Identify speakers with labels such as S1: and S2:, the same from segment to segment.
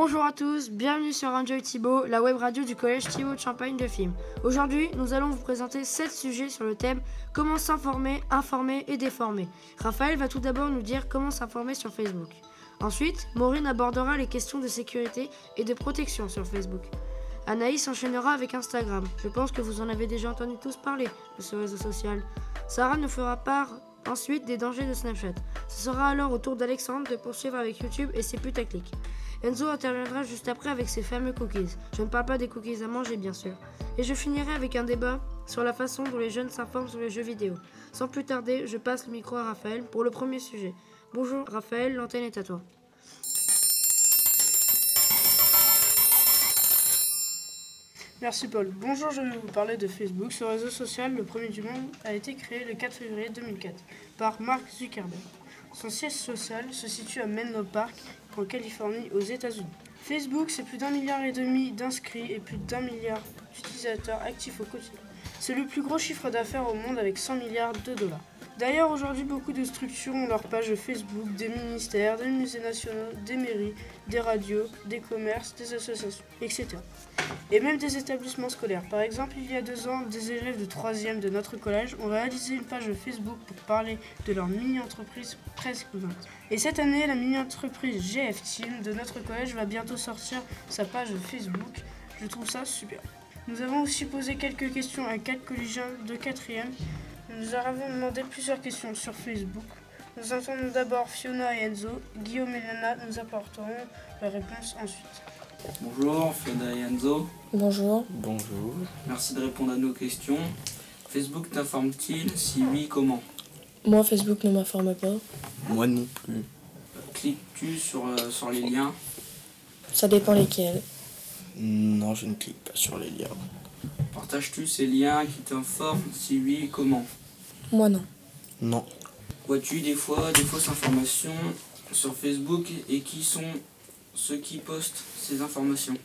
S1: Bonjour à tous, bienvenue sur Enjoy Thibault, la web radio du collège Thibault de Champagne de Film. Aujourd'hui, nous allons vous présenter 7 sujets sur le thème Comment s'informer, informer et déformer. Raphaël va tout d'abord nous dire comment s'informer sur Facebook. Ensuite, Maureen abordera les questions de sécurité et de protection sur Facebook. Anaïs enchaînera avec Instagram. Je pense que vous en avez déjà entendu tous parler de ce réseau social. Sarah nous fera part ensuite des dangers de Snapchat. Ce sera alors au tour d'Alexandre de poursuivre avec YouTube et ses putaclics. Enzo interviendra juste après avec ses fameux cookies. Je ne parle pas des cookies à manger, bien sûr. Et je finirai avec un débat sur la façon dont les jeunes s'informent sur les jeux vidéo. Sans plus tarder, je passe le micro à Raphaël pour le premier sujet. Bonjour Raphaël, l'antenne est à toi.
S2: Merci Paul. Bonjour, je vais vous parler de Facebook. Ce réseau social, le premier du monde, a été créé le 4 février 2004 par Mark Zuckerberg. Son siège social se situe à Menlo Park, en Californie, aux États-Unis. Facebook, c'est plus d'un milliard et demi d'inscrits et plus d'un milliard d'utilisateurs actifs au quotidien. C'est le plus gros chiffre d'affaires au monde avec 100 milliards de dollars. D'ailleurs, aujourd'hui, beaucoup de structures ont leur page Facebook, des ministères, des musées nationaux, des mairies, des radios, des commerces, des associations, etc. Et même des établissements scolaires. Par exemple, il y a deux ans, des élèves de 3e de notre collège ont réalisé une page Facebook pour parler de leur mini-entreprise presque 20. Et cette année, la mini-entreprise GF Team de notre collège va bientôt sortir sa page Facebook. Je trouve ça super. Nous avons aussi posé quelques questions à quatre collégiens de 4e nous avons demandé plusieurs questions sur Facebook. Nous entendons d'abord Fiona et Enzo. Guillaume et Lana nous apporteront la réponse ensuite.
S3: Bonjour, Fiona et Enzo.
S4: Bonjour.
S5: Bonjour.
S3: Merci de répondre à nos questions. Facebook t'informe-t-il Si oui, comment?
S4: Moi, Facebook ne m'informe pas.
S5: Moi non plus.
S3: Cliques-tu sur, euh, sur les liens?
S4: Ça dépend lesquels.
S5: Non, je ne clique pas sur les liens.
S3: Partages-tu ces liens qui t'informent Si oui, comment?
S4: Moi, non.
S5: Non.
S3: Vois-tu des fois des fausses informations sur Facebook et qui sont ceux qui postent ces informations?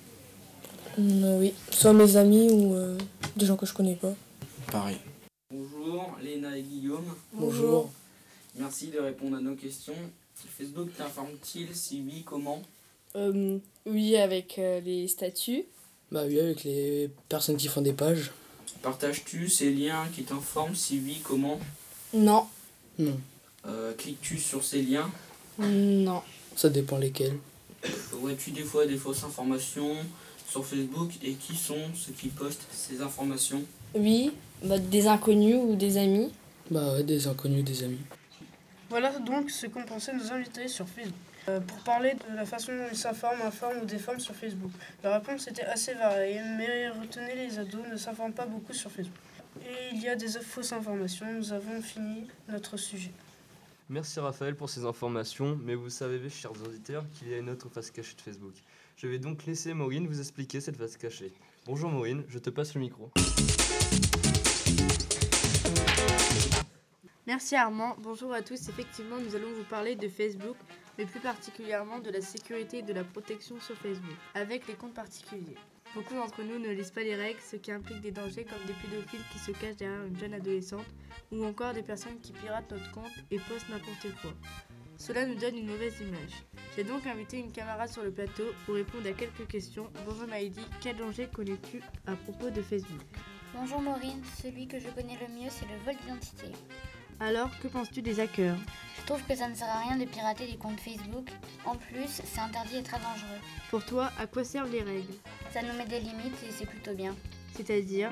S4: Mm, oui. Soit mes amis ou euh, des gens que je connais pas.
S5: Pareil.
S3: Bonjour, Léna et Guillaume.
S4: Bonjour.
S3: Merci de répondre à nos questions. Facebook t'informe-t-il? Si oui, comment?
S6: Euh, oui, avec euh, les statuts.
S7: Bah oui, avec les personnes qui font des pages.
S3: Partages-tu ces liens qui t'informent Si oui, comment
S6: Non.
S7: Non.
S3: Euh, Cliques-tu sur ces liens
S6: Non.
S7: Ça dépend lesquels.
S3: Vois-tu des fois des fausses informations sur Facebook et qui sont ceux qui postent ces informations
S6: Oui, bah, des inconnus ou des amis.
S7: Bah ouais, des inconnus, des amis.
S2: Voilà donc ce qu'ont pensé nos invités sur Facebook. Euh, pour parler de la façon dont ils s'informent, informent ou déforment sur Facebook. La réponse était assez variée, mais retenez les ados ne s'informent pas beaucoup sur Facebook. Et il y a des fausses informations. Nous avons fini notre sujet.
S8: Merci Raphaël pour ces informations, mais vous savez, chers auditeurs, qu'il y a une autre face cachée de Facebook. Je vais donc laisser Maureen vous expliquer cette face cachée. Bonjour Maureen, je te passe le micro.
S1: Merci Armand, bonjour à tous. Effectivement, nous allons vous parler de Facebook, mais plus particulièrement de la sécurité et de la protection sur Facebook, avec les comptes particuliers. Beaucoup d'entre nous ne lisent pas les règles, ce qui implique des dangers comme des pédophiles qui se cachent derrière une jeune adolescente, ou encore des personnes qui piratent notre compte et postent n'importe quoi. Cela nous donne une mauvaise image. J'ai donc invité une camarade sur le plateau pour répondre à quelques questions. Bonjour Maïdi, quel danger connais-tu à propos de Facebook?
S9: Bonjour Maureen, celui que je connais le mieux c'est le vol d'identité.
S1: Alors, que penses-tu des hackers
S9: Je trouve que ça ne sert à rien de pirater les comptes Facebook. En plus, c'est interdit et très dangereux.
S1: Pour toi, à quoi servent les règles
S9: Ça nous met des limites et c'est plutôt bien.
S1: C'est-à-dire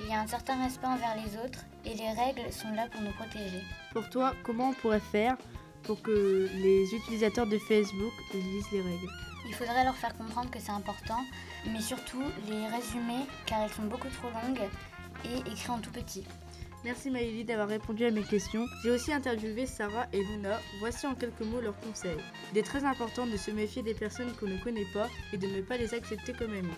S9: Il y a un certain respect envers les autres et les règles sont là pour nous protéger.
S1: Pour toi, comment on pourrait faire pour que les utilisateurs de Facebook lisent les règles
S9: Il faudrait leur faire comprendre que c'est important, mais surtout les résumer car elles sont beaucoup trop longues et écrites en tout petit.
S1: Merci Maëlie d'avoir répondu à mes questions. J'ai aussi interviewé Sarah et Luna. Voici en quelques mots leurs conseils. Il est très important de se méfier des personnes qu'on ne connaît pas et de ne pas les accepter comme amis.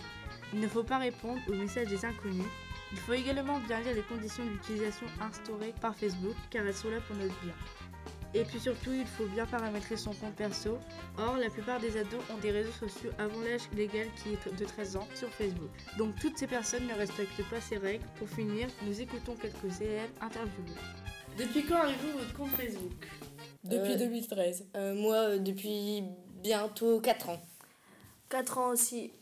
S1: Il ne faut pas répondre aux messages des inconnus. Il faut également bien lire les conditions d'utilisation instaurées par Facebook car elles sont là pour notre bien. Et puis surtout, il faut bien paramétrer son compte perso. Or, la plupart des ados ont des réseaux sociaux avant l'âge légal qui est de 13 ans sur Facebook. Donc toutes ces personnes ne respectent pas ces règles. Pour finir, nous écoutons quelques élèves interviewés. Depuis quand avez-vous votre compte Facebook?
S6: Depuis
S4: Euh,
S6: 2013.
S4: Euh, moi, euh, depuis bientôt 4 ans.
S10: 4 ans aussi.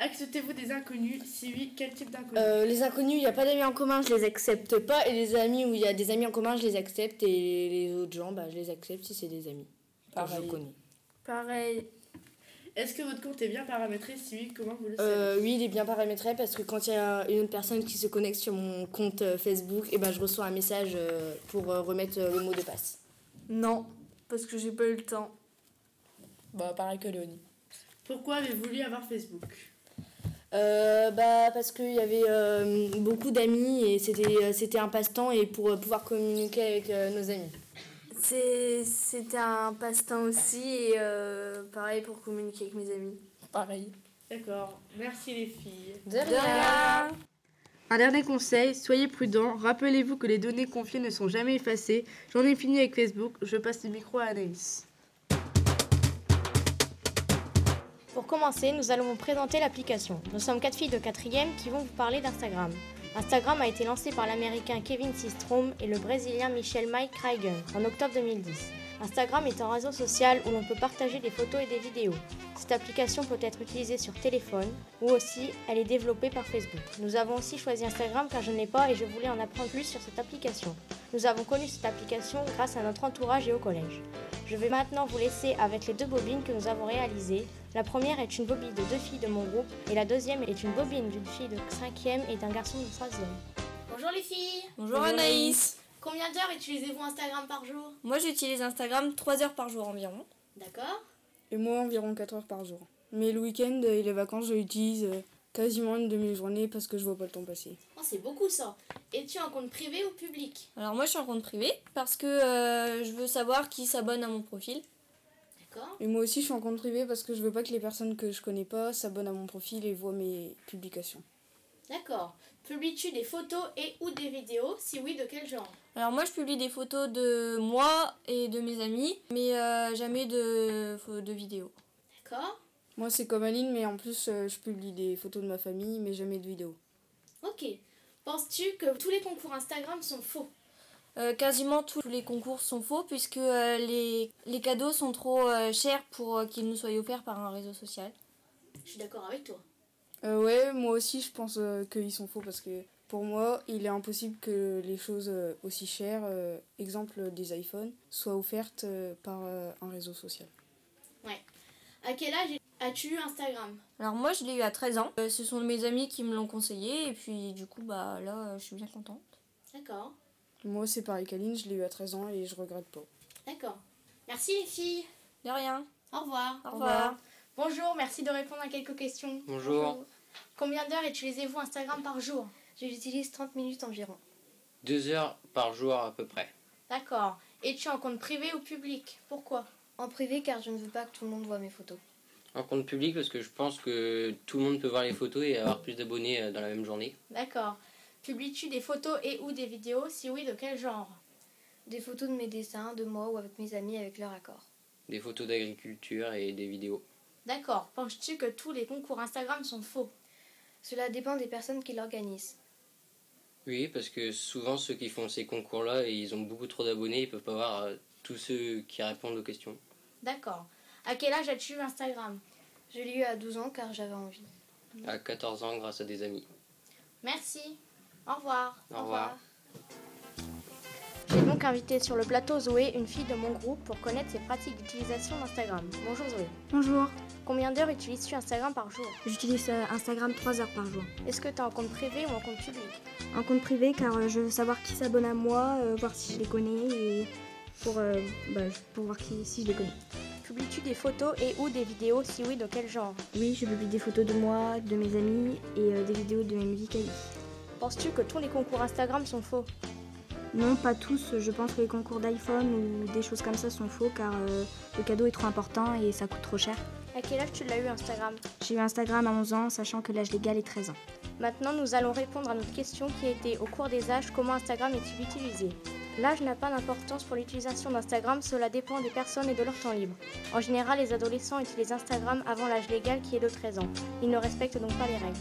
S1: Acceptez-vous des inconnus Si oui, quel type d'inconnus
S11: Euh, les inconnus, il n'y a pas d'amis en commun, je les accepte pas. Et les amis où il y a des amis en commun, je les accepte. Et les autres gens, bah, je les accepte si c'est des amis. que je
S10: Pareil.
S11: connais.
S10: Pareil.
S1: Est-ce que votre compte est bien paramétré Si oui, comment vous le savez
S11: Euh, oui, il est bien paramétré parce que quand il y a une autre personne qui se connecte sur mon compte euh, Facebook, et ben, je reçois un message euh, pour euh, remettre euh, le mot de passe.
S10: Non, parce que j'ai pas eu le temps.
S12: Bah, pareil que Léonie.
S1: Pourquoi avez-vous voulu avoir Facebook?
S11: Euh, bah, parce qu'il y avait euh, beaucoup d'amis et c'était, euh, c'était un passe-temps et pour euh, pouvoir communiquer avec euh, nos amis.
S10: C'est- C'était un passe-temps aussi et euh, pareil pour communiquer avec mes amis.
S12: Pareil.
S1: D'accord, merci les filles.
S11: De
S10: De rien.
S1: Un dernier conseil, soyez prudents, rappelez-vous que les données confiées ne sont jamais effacées. J'en ai fini avec Facebook, je passe le micro à Anaïs.
S13: Pour commencer, nous allons vous présenter l'application. Nous sommes quatre filles de quatrième qui vont vous parler d'Instagram. Instagram a été lancé par l'américain Kevin Systrom et le brésilien Michel Mike Kraigen en octobre 2010. Instagram est un réseau social où l'on peut partager des photos et des vidéos. Cette application peut être utilisée sur téléphone ou aussi elle est développée par Facebook. Nous avons aussi choisi Instagram car je ne l'ai pas et je voulais en apprendre plus sur cette application. Nous avons connu cette application grâce à notre entourage et au collège. Je vais maintenant vous laisser avec les deux bobines que nous avons réalisées. La première est une bobine de deux filles de mon groupe et la deuxième est une bobine d'une fille de 5e et d'un garçon de 3e.
S14: Bonjour les filles
S10: Bonjour Anaïs.
S14: Combien d'heures utilisez-vous Instagram par jour?
S10: Moi j'utilise Instagram 3 heures par jour environ.
S14: D'accord
S11: Et moi, environ 4 heures par jour. Mais le week-end et les vacances, je l'utilise euh, quasiment une demi-journée parce que je vois pas le temps passer.
S14: Oh, c'est beaucoup ça. Es-tu en compte privé ou public?
S10: Alors moi je suis en compte privé parce que euh, je veux savoir qui s'abonne à mon profil.
S14: D'accord
S11: Et moi aussi, je suis en compte privé parce que je veux pas que les personnes que je connais pas s'abonnent à mon profil et voient mes publications.
S14: D'accord. Publies-tu des photos et ou des vidéos? Si oui, de quel genre?
S10: Alors moi je publie des photos de moi et de mes amis, mais euh, jamais de, de vidéos.
S14: D'accord
S11: Moi, c'est comme Aline, mais en plus, euh, je publie des photos de ma famille, mais jamais de vidéos.
S14: Ok. Penses-tu que tous les concours Instagram sont faux?
S10: Euh, quasiment tous les concours sont faux puisque euh, les, les cadeaux sont trop euh, chers pour euh, qu'ils nous soient offerts par un réseau social.
S14: Je suis d'accord avec toi.
S11: Euh, ouais, moi aussi, je pense euh, qu'ils sont faux parce que pour moi, il est impossible que les choses euh, aussi chères, euh, exemple des iPhones, soient offertes euh, par euh, un réseau social.
S14: Ouais. À quel âge as-tu eu Instagram?
S10: Alors moi je l'ai eu à 13 ans. Euh, ce sont mes amis qui me l'ont conseillé et puis du coup bah là euh, je suis bien contente.
S14: D'accord.
S11: Moi, c'est pareil qu'Aline, je l'ai eu à 13 ans et je regrette pas.
S14: D'accord. Merci les filles.
S10: De rien.
S14: Au revoir.
S10: Au revoir.
S14: Bonjour, merci de répondre à quelques questions.
S15: Bonjour.
S14: Combien d'heures utilisez-vous Instagram par jour
S13: Je l'utilise 30 minutes environ.
S15: Deux heures par jour à peu près.
S14: D'accord. Es-tu en compte privé ou public? Pourquoi?
S13: En privé car je ne veux pas que tout le monde voit mes photos.
S15: En compte public parce que je pense que tout le monde peut voir les photos et avoir plus d'abonnés euh, dans la même journée.
S14: D'accord. Publies-tu des photos et ou des vidéos Si oui, de quel genre
S13: Des photos de mes dessins, de moi ou avec mes amis avec leur accord.
S15: Des photos d'agriculture et des vidéos.
S14: D'accord. Penses-tu que tous les concours Instagram sont faux
S13: Cela dépend des personnes qui l'organisent.
S15: Oui, parce que souvent ceux qui font ces concours-là, ils ont beaucoup trop d'abonnés, ils peuvent pas voir euh, tous ceux qui répondent aux questions.
S14: D'accord. À quel âge as-tu eu Instagram
S13: Je l'ai eu à 12 ans car j'avais envie.
S15: À 14 ans grâce à des amis.
S14: Merci. Au revoir.
S15: Au revoir.
S13: J'ai donc invité sur le plateau Zoé, une fille de mon groupe, pour connaître ses pratiques d'utilisation d'Instagram. Bonjour Zoé.
S16: Bonjour.
S13: Combien d'heures utilises-tu Instagram par jour?
S16: J'utilise euh, Instagram 3 heures par jour.
S13: Est-ce que tu es en compte privé ou en compte public?
S16: En compte privé car euh, je veux savoir qui s'abonne à moi, euh, voir si je les connais et pour, euh, bah, pour voir qui, si je les connais.
S13: Publies-tu des photos et ou des vidéos Si oui, de quel genre?
S16: Oui, je publie des photos de moi, de mes amis et euh, des vidéos de mes musiques à vie.
S13: Penses-tu que tous les concours Instagram sont faux?
S16: Non, pas tous. Je pense que les concours d'iPhone ou des choses comme ça sont faux car euh, le cadeau est trop important et ça coûte trop cher.
S13: À quel âge tu l'as eu Instagram?
S16: J'ai eu Instagram à 11 ans, sachant que l'âge légal est 13 ans.
S13: Maintenant, nous allons répondre à notre question qui était au cours des âges, comment Instagram est-il utilisé? L'âge n'a pas d'importance pour l'utilisation d'Instagram, cela dépend des personnes et de leur temps libre. En général, les adolescents utilisent Instagram avant l'âge légal qui est de 13 ans. Ils ne respectent donc pas les règles.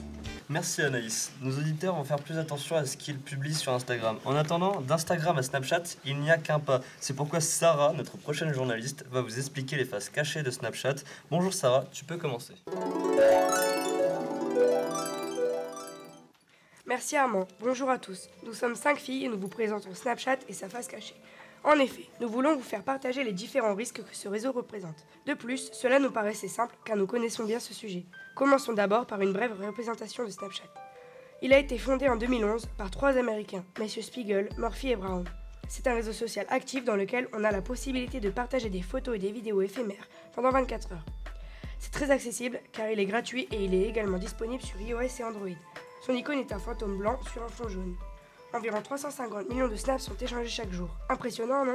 S8: Merci Anaïs. Nos auditeurs vont faire plus attention à ce qu'ils publient sur Instagram. En attendant, d'Instagram à Snapchat, il n'y a qu'un pas. C'est pourquoi Sarah, notre prochaine journaliste, va vous expliquer les faces cachées de Snapchat. Bonjour Sarah, tu peux commencer.
S2: Merci Armand. Bonjour à tous. Nous sommes cinq filles et nous vous présentons Snapchat et sa face cachée. En effet, nous voulons vous faire partager les différents risques que ce réseau représente. De plus, cela nous paraissait simple car nous connaissons bien ce sujet. Commençons d'abord par une brève représentation de Snapchat. Il a été fondé en 2011 par trois Américains, messieurs Spiegel, Murphy et Brown. C'est un réseau social actif dans lequel on a la possibilité de partager des photos et des vidéos éphémères pendant 24 heures. C'est très accessible car il est gratuit et il est également disponible sur iOS et Android. Son icône est un fantôme blanc sur un fond jaune. Environ 350 millions de snaps sont échangés chaque jour. Impressionnant, non?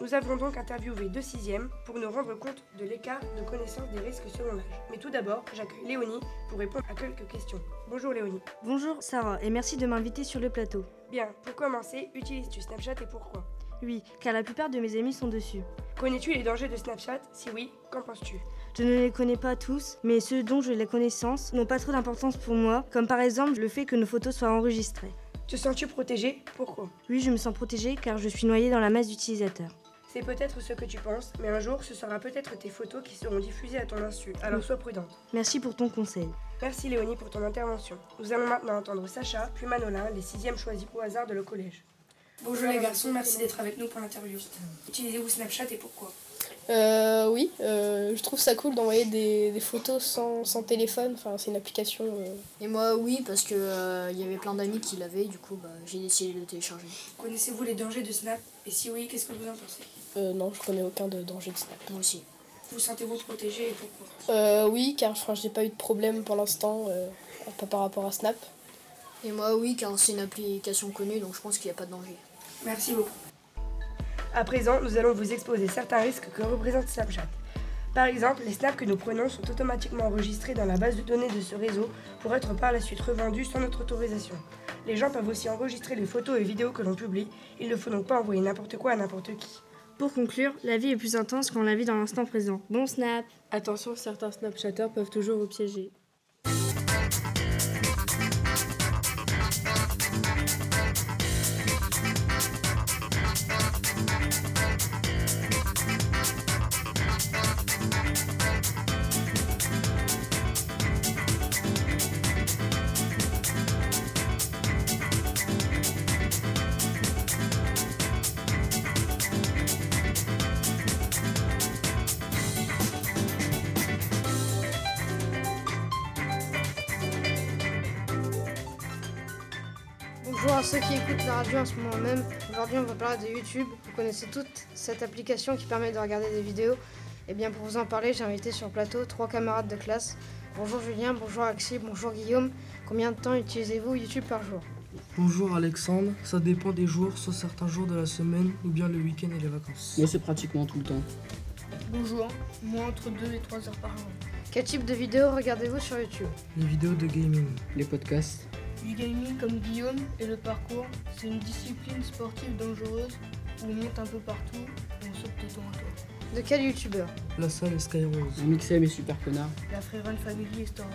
S2: Nous avons donc interviewé deux sixièmes pour nous rendre compte de l'écart de connaissance des risques selon l'âge. Mais tout d'abord, j'accueille Léonie pour répondre à quelques questions. Bonjour Léonie.
S4: Bonjour Sarah et merci de m'inviter sur le plateau.
S2: Bien, pour commencer, utilises-tu Snapchat et pourquoi?
S4: Oui, car la plupart de mes amis sont dessus.
S2: Connais-tu les dangers de Snapchat? Si oui, qu'en penses-tu?
S4: Je ne les connais pas tous, mais ceux dont j'ai la connaissance n'ont pas trop d'importance pour moi, comme par exemple le fait que nos photos soient enregistrées.
S2: Te sens-tu protégé? Pourquoi?
S4: Oui, je me sens protégée car je suis noyée dans la masse d'utilisateurs.
S2: C'est peut-être ce que tu penses, mais un jour ce sera peut-être tes photos qui seront diffusées à ton insu, alors sois prudente.
S4: Merci pour ton conseil.
S2: Merci Léonie pour ton intervention. Nous allons maintenant entendre Sacha, puis Manolin, les sixièmes choisis au hasard de le collège. Bonjour les garçons, merci d'être avec nous pour l'interview. Utilisez-vous Snapchat et pourquoi?
S12: Euh, oui, euh, je trouve ça cool d'envoyer des, des photos sans, sans téléphone. Enfin, c'est une application. euh.
S17: Et moi, oui, parce que euh, il y avait plein d'amis qui l'avaient, du coup, bah, j'ai décidé de le télécharger.
S2: Connaissez-vous les dangers de Snap? Et si oui, qu'est-ce que vous en pensez?
S12: Euh, non, je connais aucun de danger de Snap.
S17: Moi aussi.
S2: Vous sentez-vous protégé et pourquoi?
S12: Euh, oui, car enfin, je n'ai pas eu de problème pour l'instant, euh, pas par rapport à Snap.
S17: Et moi, oui, car c'est une application connue, donc je pense qu'il n'y a pas de danger.
S2: Merci beaucoup. À présent, nous allons vous exposer certains risques que représente Snapchat. Par exemple, les snaps que nous prenons sont automatiquement enregistrés dans la base de données de ce réseau pour être par la suite revendus sans notre autorisation. Les gens peuvent aussi enregistrer les photos et vidéos que l'on publie, il ne faut donc pas envoyer n'importe quoi à n'importe qui.
S4: Pour conclure, la vie est plus intense quand on la vit dans l'instant présent. Bon snap
S18: Attention, certains Snapchatters peuvent toujours vous piéger.
S19: Bonjour à ceux qui écoutent la radio en ce moment même. Aujourd'hui, on va parler de YouTube. Vous connaissez toute cette application qui permet de regarder des vidéos. Et bien, pour vous en parler, j'ai invité sur le plateau trois camarades de classe. Bonjour Julien, bonjour Axel, bonjour Guillaume. Combien de temps utilisez-vous YouTube par jour?
S7: Bonjour Alexandre, ça dépend des jours, soit certains jours de la semaine ou bien le week-end et les vacances.
S20: Moi, c'est pratiquement tout le temps.
S18: Bonjour, moi entre 2 et 3 heures par jour.
S19: Quel type de vidéos regardez-vous sur YouTube?
S7: Les vidéos de gaming.
S20: Les podcasts.
S18: Du gaming comme Guillaume et le parcours, c'est une discipline sportive dangereuse où on monte un peu partout et on saute de tour en tour.
S19: De quel YouTubeur?
S7: La salle et Skyrose.
S20: Mixem et Super Connard.
S18: La Freerun Family et Star.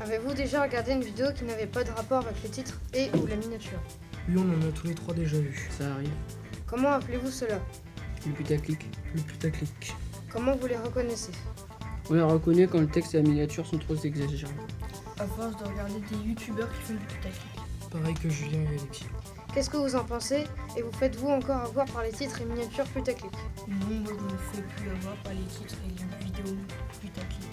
S19: Avez-vous déjà regardé une vidéo qui n'avait pas de rapport avec le titre et ou la miniature?
S7: Oui, on en a tous les trois déjà vu.
S20: Ça arrive.
S19: Comment appelez-vous cela?
S20: Le putaclic.
S7: Le putaclic.
S19: Comment vous les reconnaissez?
S20: On les reconnaît quand le texte et la miniature sont trop exagérés.
S18: À force de regarder des youtubeurs qui font du putaclic.
S7: Pareil que Julien et Alexis.
S19: Qu'est-ce que vous en pensez Et vous faites-vous encore avoir par les titres et miniatures putaclic?
S18: Non, moi je me fais plus avoir par les titres et les vidéos putaclic.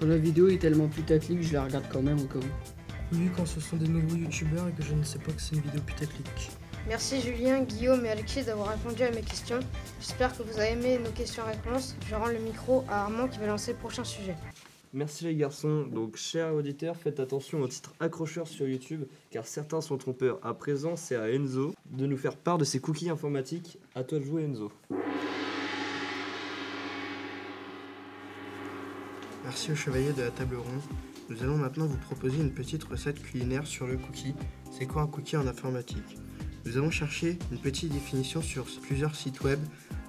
S20: Quand la vidéo est tellement putaclic, je la regarde quand même au cas où.
S7: Oui, quand ce sont des nouveaux youtubeurs et que je ne sais pas que c'est une vidéo putaclic.
S19: Merci Julien, Guillaume et Alexis d'avoir répondu à mes questions. J'espère que vous avez aimé nos questions-réponses. Je rends le micro à Armand qui va lancer le prochain sujet.
S8: Merci les garçons. Donc, chers auditeurs, faites attention aux titres accrocheurs sur YouTube, car certains sont trompeurs. À présent, c'est à Enzo de nous faire part de ses cookies informatiques. À toi de jouer, Enzo.
S21: Merci aux chevaliers de la table ronde. Nous allons maintenant vous proposer une petite recette culinaire sur le cookie. C'est quoi un cookie en informatique? Nous avons cherché une petite définition sur plusieurs sites web.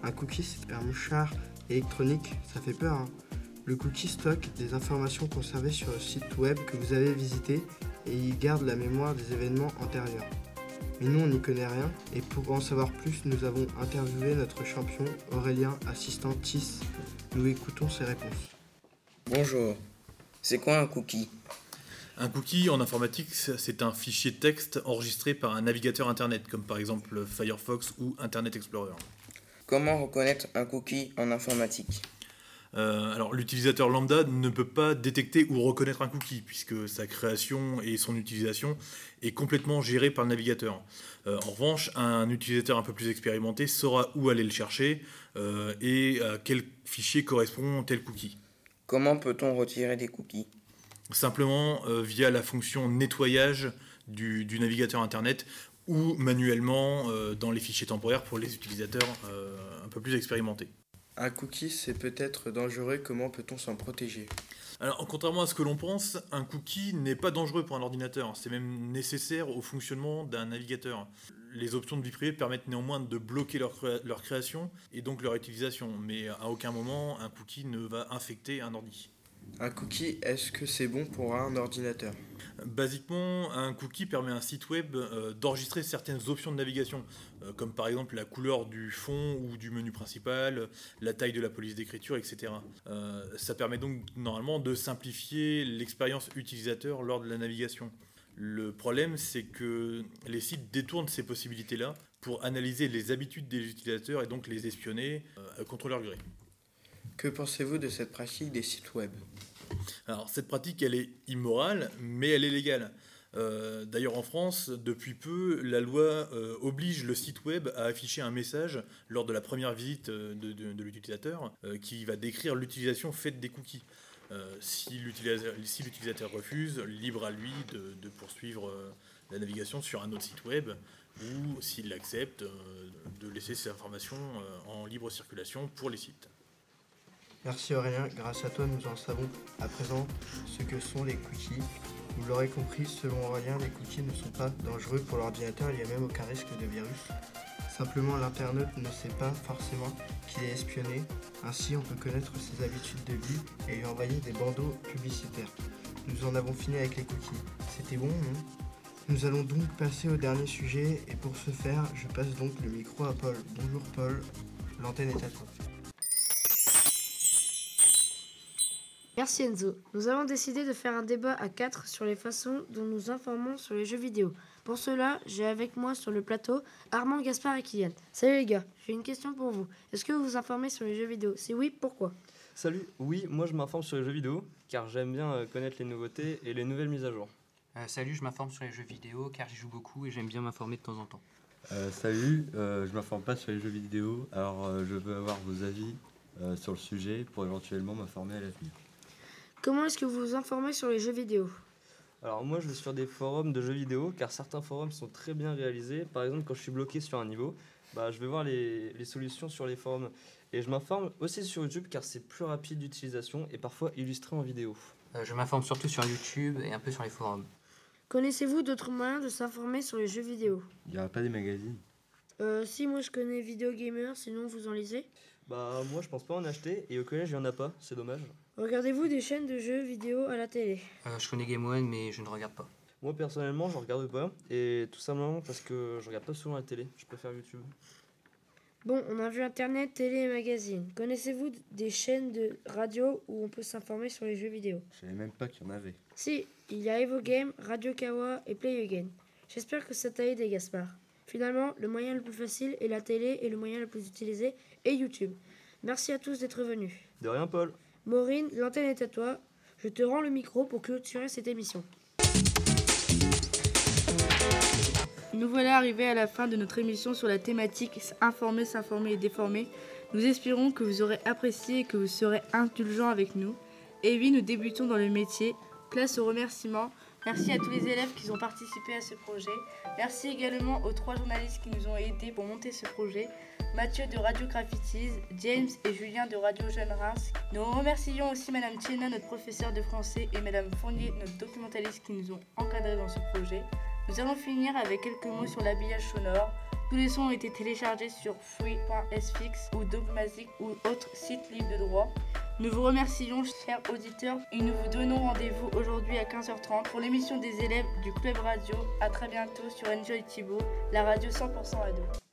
S21: Un cookie, c'est un mouchard électronique, ça fait peur. hein le cookie stocke des informations conservées sur le site web que vous avez visité et il garde la mémoire des événements antérieurs. Mais nous, on n'y connaît rien, et pour en savoir plus, nous avons interviewé notre champion, Aurélien, assistant TIS. Nous écoutons ses réponses.
S5: Bonjour, c'est quoi un cookie?
S22: Un cookie en informatique, c'est un fichier texte enregistré par un navigateur Internet, comme par exemple Firefox ou Internet Explorer.
S5: Comment reconnaître un cookie en informatique?
S22: Euh, alors l'utilisateur lambda ne peut pas détecter ou reconnaître un cookie puisque sa création et son utilisation est complètement gérée par le navigateur. Euh, en revanche, un utilisateur un peu plus expérimenté saura où aller le chercher euh, et à quel fichier correspond tel cookie.
S5: Comment peut-on retirer des cookies?
S22: Simplement via la fonction nettoyage du, du navigateur Internet ou manuellement dans les fichiers temporaires pour les utilisateurs un peu plus expérimentés.
S21: Un cookie, c'est peut-être dangereux, comment peut-on s'en protéger?
S22: Alors, contrairement à ce que l'on pense, un cookie n'est pas dangereux pour un ordinateur, c'est même nécessaire au fonctionnement d'un navigateur. Les options de vie privée permettent néanmoins de bloquer leur, leur création et donc leur utilisation, mais à aucun moment un cookie ne va infecter un ordi.
S21: Un cookie, est-ce que c'est bon pour un ordinateur?
S22: Basiquement, un cookie permet à un site web euh, d'enregistrer certaines options de navigation, euh, comme par exemple la couleur du fond ou du menu principal, la taille de la police d'écriture, etc. Euh, ça permet donc normalement de simplifier l'expérience utilisateur lors de la navigation. Le problème, c'est que les sites détournent ces possibilités-là pour analyser les habitudes des utilisateurs et donc les espionner contre leur gré.
S21: Que pensez-vous de cette pratique des sites web?
S22: Alors cette pratique, elle est immorale, mais elle est légale. Euh, d'ailleurs en France, depuis peu, la loi euh, oblige le site web à afficher un message lors de la première visite euh, de, l'utilisateur qui va décrire l'utilisation faite des cookies. si l'utilisateur refuse, libre à lui de, poursuivre la navigation sur un autre site web ou s'il l'accepte, de laisser ces informations en libre circulation pour les sites.
S21: Merci Aurélien, grâce à toi nous en savons à présent ce que sont les cookies. Vous l'aurez compris, selon Aurélien, les cookies ne sont pas dangereux pour l'ordinateur, il n'y a même aucun risque de virus. Simplement l'internaute ne sait pas forcément qu'il est espionné, ainsi on peut connaître ses habitudes de vie et lui envoyer des bandeaux publicitaires. Nous en avons fini avec les cookies. C'était bon, non? Nous allons donc passer au dernier sujet et pour ce faire, je passe donc le micro à Paul. Bonjour Paul, l'antenne est à toi.
S23: Merci Enzo. Nous avons décidé de faire un débat à quatre sur les façons dont nous informons sur les jeux vidéo. Pour cela, j'ai avec moi sur le plateau Armand, Gaspard et Kylian. Salut les gars, j'ai une question pour vous. Est-ce que vous vous informez sur les jeux vidéo? Si oui, pourquoi?
S8: Salut, oui, moi je m'informe sur les jeux vidéo car j'aime bien euh, connaître les nouveautés et les nouvelles mises à jour.
S24: Euh, salut, je m'informe sur les jeux vidéo car j'y joue beaucoup et j'aime bien m'informer de temps en temps.
S25: Euh, salut, je m'informe pas sur les jeux vidéo, alors je veux avoir vos avis sur le sujet pour éventuellement m'informer à l'avenir.
S23: Comment est-ce que vous vous informez sur les jeux vidéo?
S8: Alors moi je vais sur des forums de jeux vidéo car certains forums sont très bien réalisés. Par exemple quand je suis bloqué sur un niveau, bah, je vais voir les, solutions sur les forums. Et je m'informe aussi sur YouTube car c'est plus rapide d'utilisation et parfois illustré en vidéo.
S24: Euh, je m'informe surtout sur YouTube et un peu sur les forums.
S23: Connaissez-vous d'autres moyens de s'informer sur les jeux vidéo?
S25: Il n'y a pas des magazines
S23: euh, Si, moi je connais Video Gamer, sinon vous en lisez?
S8: Bah moi je pense pas en acheter et au collège il n'y en a pas, c'est dommage.
S23: Regardez-vous des chaînes de jeux vidéo à la télé?
S24: Euh, Je connais Game One, mais je ne regarde pas.
S8: Moi personnellement, je regarde pas, et tout simplement parce que je regarde pas souvent la télé. Je préfère YouTube.
S23: Bon, on a vu Internet, télé et magazine. Connaissez-vous des chaînes de radio où on peut s'informer sur les jeux vidéo?
S25: Je savais même pas qu'il y en avait.
S23: Si, il y a Evo Game, Radio Kawa et Play Again. J'espère que ça t'a aidé, Gaspard. Finalement, le moyen le plus facile est la télé et le moyen le plus utilisé est YouTube. Merci à tous d'être venus.
S8: De rien, Paul.
S23: Maureen, l'antenne est à toi. Je te rends le micro pour clôturer cette émission.
S1: Nous voilà arrivés à la fin de notre émission sur la thématique Informer, s'informer et déformer. Nous espérons que vous aurez apprécié et que vous serez indulgents avec nous. Et oui, nous débutons dans le métier. Place aux remerciements. Merci à tous les élèves qui ont participé à ce projet. Merci également aux trois journalistes qui nous ont aidés pour monter ce projet. Mathieu de Radio Graffitis, James et Julien de Radio Jeune Reims. Nous remercions aussi Madame Tiena, notre professeur de français, et Madame Fournier, notre documentaliste qui nous ont encadrés dans ce projet. Nous allons finir avec quelques mots sur l'habillage sonore. Tous les sons ont été téléchargés sur free.sfix ou Dogmatic ou autres sites libres de droit. Nous vous remercions, chers auditeurs, et nous vous donnons rendez-vous aujourd'hui à 15h30 pour l'émission des élèves du Club Radio. À très bientôt sur Enjoy Thibault, la radio 100% ado.